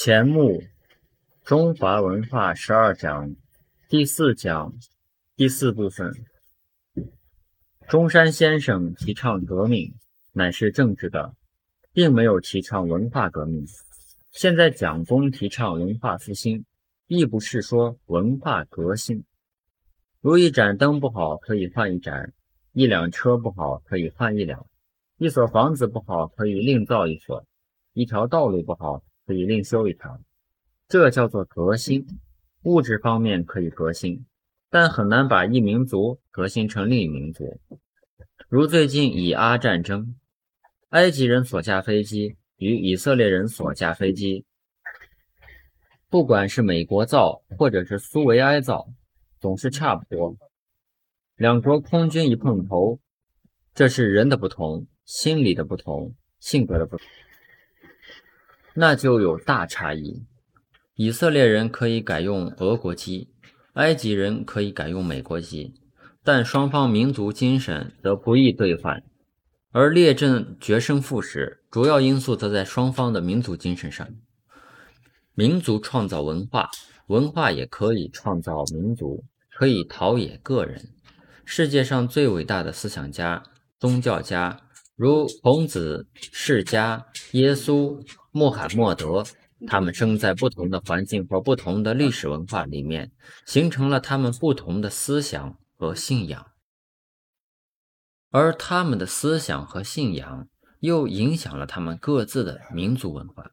钱穆中华文化十二讲第四讲第四部分。中山先生提倡革命，乃是政治的，并没有提倡文化革命。现在蒋公提倡文化复兴，亦不是说文化革新。如一盏灯不好，可以换一盏；一辆车不好，可以换一辆；一所房子不好，可以另造一所；一条道路不好。可以另修一条，这叫做革新。物质方面可以革新，但很难把一民族革新成另一民族。如最近以阿战争，埃及人所驾飞机与以色列人所驾飞机，不管是美国造或者是苏维埃造，总是差不多。两国空军一碰头，这是人的不同，心理的不同，性格的不同。那就有大差异。以色列人可以改用俄国籍，埃及人可以改用美国籍，但双方民族精神则不易兑换。而列阵决胜负时，主要因素则在双方的民族精神上。民族创造文化，文化也可以创造民族，可以陶冶个人。世界上最伟大的思想家、宗教家，如孔子、释迦、耶稣。穆罕默德，他们生在不同的环境或不同的历史文化里面，形成了他们不同的思想和信仰，而他们的思想和信仰又影响了他们各自的民族文化。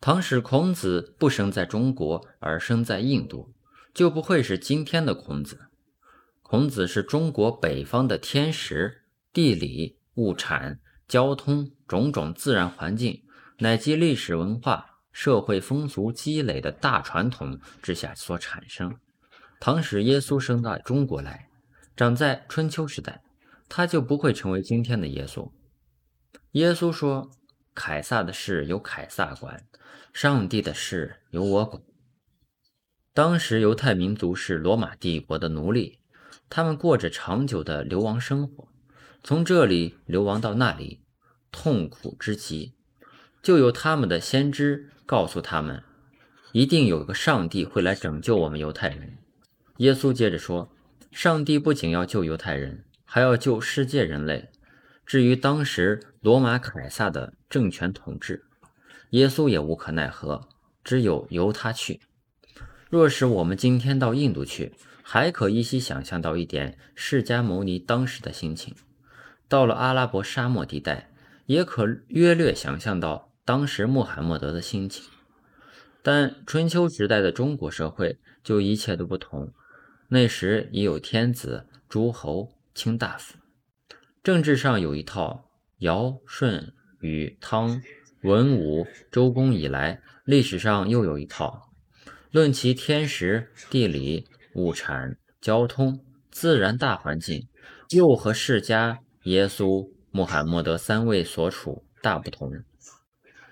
倘使孔子不生在中国，而生在印度，就不会是今天的孔子。孔子是中国北方的天时、地理、物产、交通种种自然环境。乃及历史文化、社会风俗积累的大传统之下所产生。倘使耶稣生到中国来，长在春秋时代，他就不会成为今天的耶稣。耶稣说：“凯撒的事由凯撒管，上帝的事由我管。”当时犹太民族是罗马帝国的奴隶，他们过着长久的流亡生活，从这里流亡到那里，痛苦之极。就有他们的先知告诉他们，一定有个上帝会来拯救我们犹太人。耶稣接着说，上帝不仅要救犹太人，还要救世界人类。至于当时罗马凯撒的政权统治，耶稣也无可奈何，只有由他去。若是我们今天到印度去，还可依稀想象到一点释迦牟尼当时的心情；到了阿拉伯沙漠地带，也可约略想象到。当时穆罕默德的心情，但春秋时代的中国社会就一切都不同。那时已有天子、诸侯、卿大夫，政治上有一套。尧、舜、禹、汤、文、武、周公以来，历史上又有一套。论其天时、地理、物产、交通、自然大环境，又和世家、耶稣、穆罕默德三位所处大不同。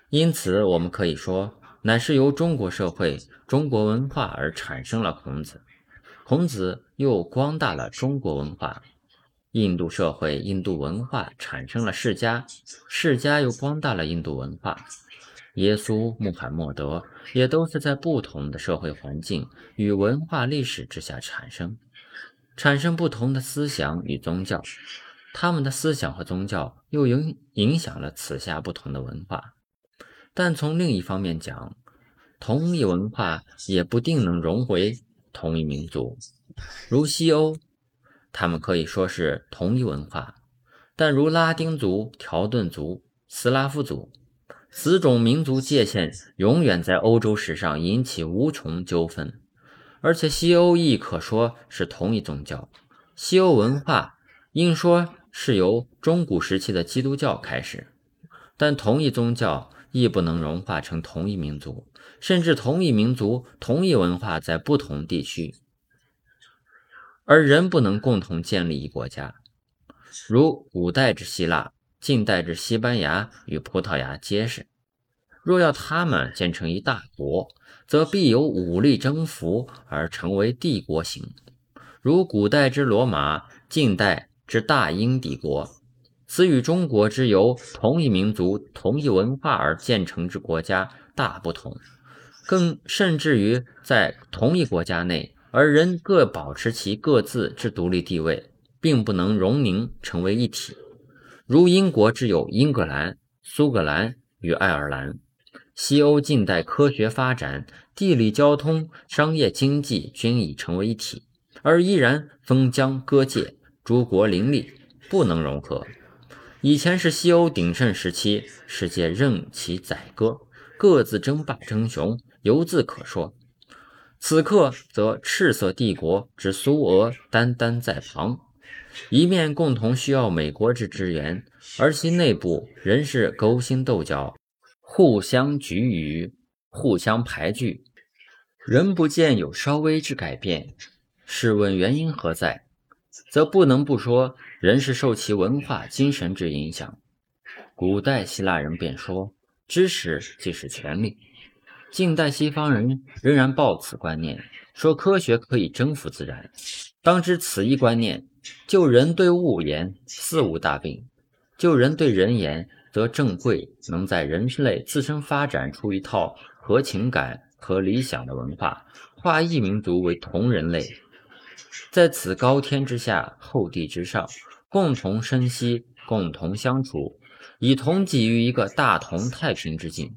因此，我们可以说，乃是由中国社会、中国文化而产生了孔子，孔子又光大了中国文化；印度社会、印度文化产生了释迦，释迦又光大了印度文化；耶稣、穆罕默德也都是在不同的社会环境与文化历史之下产生，产生不同的思想与宗教，他们的思想和宗教又影影响了此下不同的文化。但从另一方面讲，同一文化也不定能融回同一民族。如西欧，他们可以说是同一文化；但如拉丁族、条顿族、斯拉夫族，此种民族界限永远在欧洲史上引起无穷纠纷。而且西欧亦可说是同一宗教。西欧文化应说是由中古时期的基督教开始，但同一宗教。亦不能融化成同一民族，甚至同一民族、同一文化在不同地区，而人不能共同建立一国家。如古代之希腊、近代之西班牙与葡萄牙皆是。若要他们建成一大国，则必有武力征服而成为帝国型，如古代之罗马、近代之大英帝国。此与中国之由同一民族、同一文化而建成之国家大不同，更甚至于在同一国家内，而人各保持其各自之独立地位，并不能融凝成为一体。如英国之有英格兰、苏格兰与爱尔兰，西欧近代科学发展、地理交通、商业经济均已成为一体，而依然封疆割界，诸国林立，不能融合。以前是西欧鼎盛时期，世界任其宰割，各自争霸争雄，犹自可说。此刻则赤色帝国之苏俄单单在旁，一面共同需要美国之支援，而其内部仍是勾心斗角，互相举语，互相排拒，仍不见有稍微之改变。试问原因何在？则不能不说，人是受其文化精神之影响。古代希腊人便说：“知识即是权力。”近代西方人仍然抱此观念，说科学可以征服自然。当知此一观念，就人对物言，似无大病；就人对人言，则正贵能在人类自身发展出一套合情感和理想的文化，化异民族为同人类。在此高天之下，厚地之上，共同生息，共同相处，以同济于一个大同太平之境。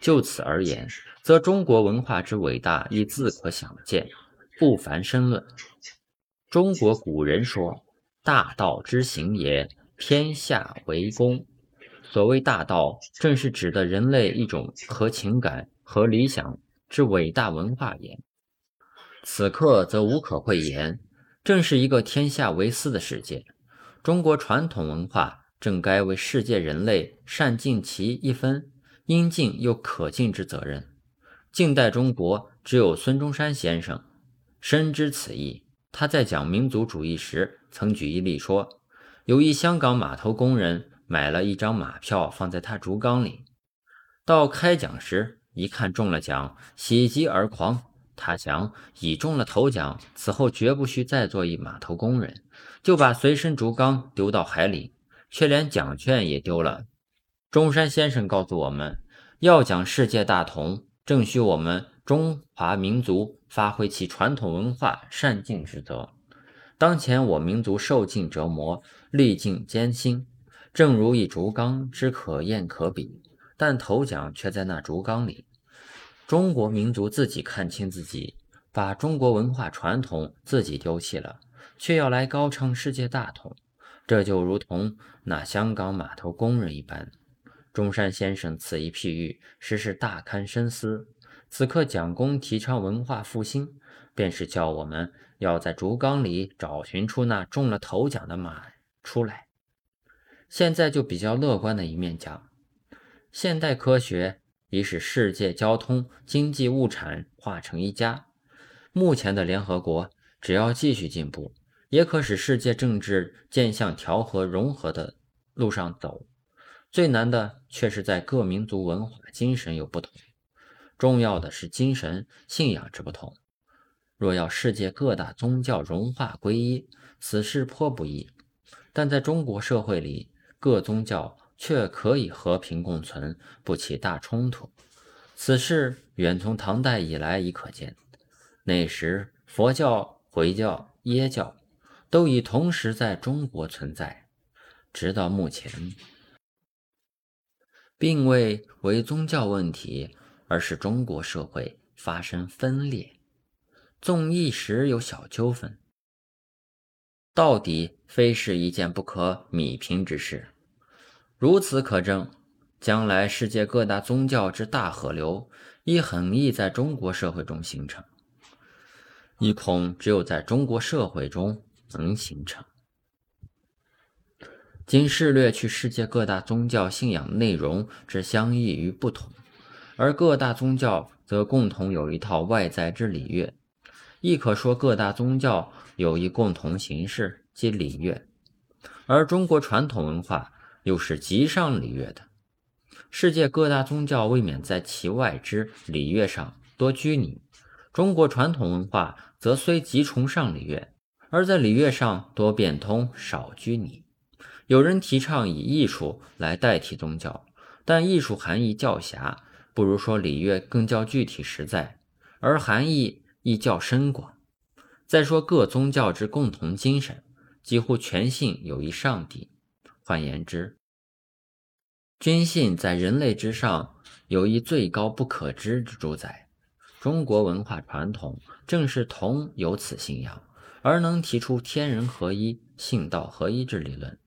就此而言，则中国文化之伟大亦自可想见，不凡深论。中国古人说：“大道之行也，天下为公。”所谓大道，正是指的人类一种和情感和理想之伟大文化也。此刻则无可讳言，正是一个天下为私的世界。中国传统文化正该为世界人类善尽其一分应尽又可尽之责任。近代中国只有孙中山先生深知此意。他在讲民族主义时，曾举一例说，有一香港码头工人买了一张马票放在他竹缸里，到开奖时一看中了奖，喜极而狂。他想已中了头奖，此后绝不需再做一码头工人，就把随身竹缸丢到海里，却连奖券也丢了。中山先生告诉我们，要讲世界大同，正需我们中华民族发挥其传统文化善尽职责。当前我民族受尽折磨，历尽艰辛，正如一竹缸之可厌可比，但头奖却在那竹缸里。中国民族自己看清自己，把中国文化传统自己丢弃了，却要来高唱世界大同，这就如同那香港码头工人一般。中山先生此一譬喻，实是大堪深思。此刻蒋公提倡文化复兴，便是叫我们要在竹缸里找寻出那中了头奖的马出来。现在就比较乐观的一面讲，现代科学。以使世界交通、经济、物产化成一家。目前的联合国，只要继续进步，也可使世界政治渐向调和融合的路上走。最难的却是在各民族文化精神有不同，重要的是精神信仰之不同。若要世界各大宗教融化归一，此事颇不易。但在中国社会里，各宗教。却可以和平共存，不起大冲突。此事远从唐代以来已可见。那时佛教、回教、耶教都已同时在中国存在，直到目前，并未为宗教问题，而是中国社会发生分裂。纵一时有小纠纷，到底非是一件不可弭平之事。如此可证，将来世界各大宗教之大河流，亦很易在中国社会中形成，亦恐只有在中国社会中能形成。今试略去世界各大宗教信仰内容之相异与不同，而各大宗教则共同有一套外在之礼乐，亦可说各大宗教有一共同形式即礼乐，而中国传统文化。又是极上礼乐的，世界各大宗教未免在其外之礼乐上多拘泥，中国传统文化则虽极崇尚礼乐，而在礼乐上多变通少拘泥，有人提倡以艺术来代替宗教，但艺术含义较狭，不如说礼乐更较具体实在，而含义亦较深广。再说各宗教之共同精神，几乎全信有一上帝。换言之，君信在人类之上有一最高不可知之主宰。中国文化传统正是同有此信仰，而能提出天人合一、性道合一之理论，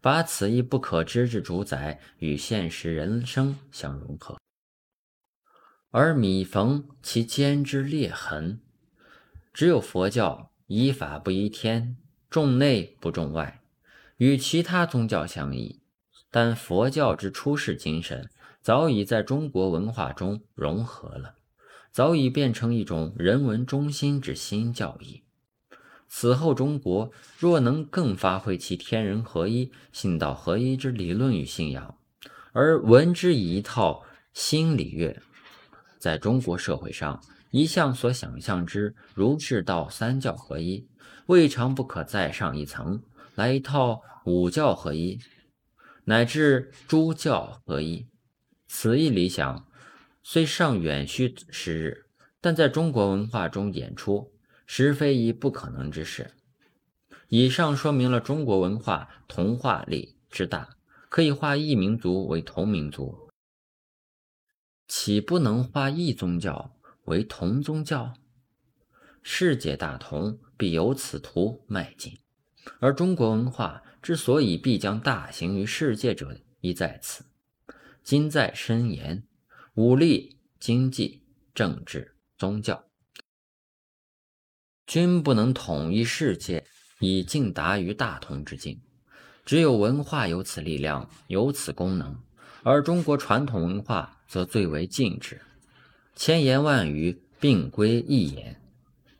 把此一不可知之主宰与现实人生相融合，而弥缝其间之裂痕。只有佛教依法不依天，重内不重外，与其他宗教相异。但佛教之出世精神早已在中国文化中融合了，早已变成一种人文中心之新教义。此后，中国若能更发挥其天人合一、信道合一之理论与信仰，而闻之以一套新礼乐，在中国社会上。一向所想象之儒释道三教合一，未尝不可再上一层，来一套五教合一，乃至诸教合一。此一理想虽尚远需时日，但在中国文化中演出，实非一不可能之事。以上说明了中国文化同化力之大，可以化异民族为同民族，岂不能化异宗教？为同宗教，世界大同必由此途迈进，而中国文化之所以必将大行于世界者，亦在此。今在深言，武力、经济、政治、宗教，均不能统一世界，以尽达于大同之境。只有文化有此力量，有此功能，而中国传统文化则最为禁止。千言万语并归一言，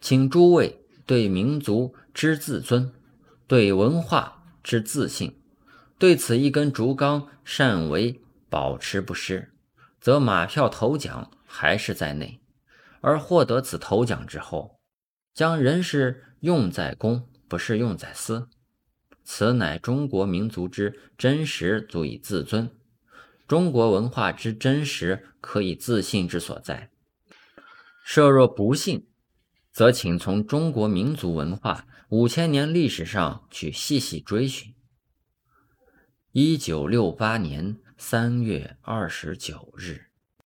请诸位对民族之自尊，对文化之自信，对此一根竹竿善为保持不失，则马票头奖还是在内。而获得此头奖之后，将人是用在公，不是用在私。此乃中国民族之真实，足以自尊。中国文化之真实，可以自信之所在。设若不信，则请从中国民族文化五千年历史上去细细追寻。一九六八年三月二十九日。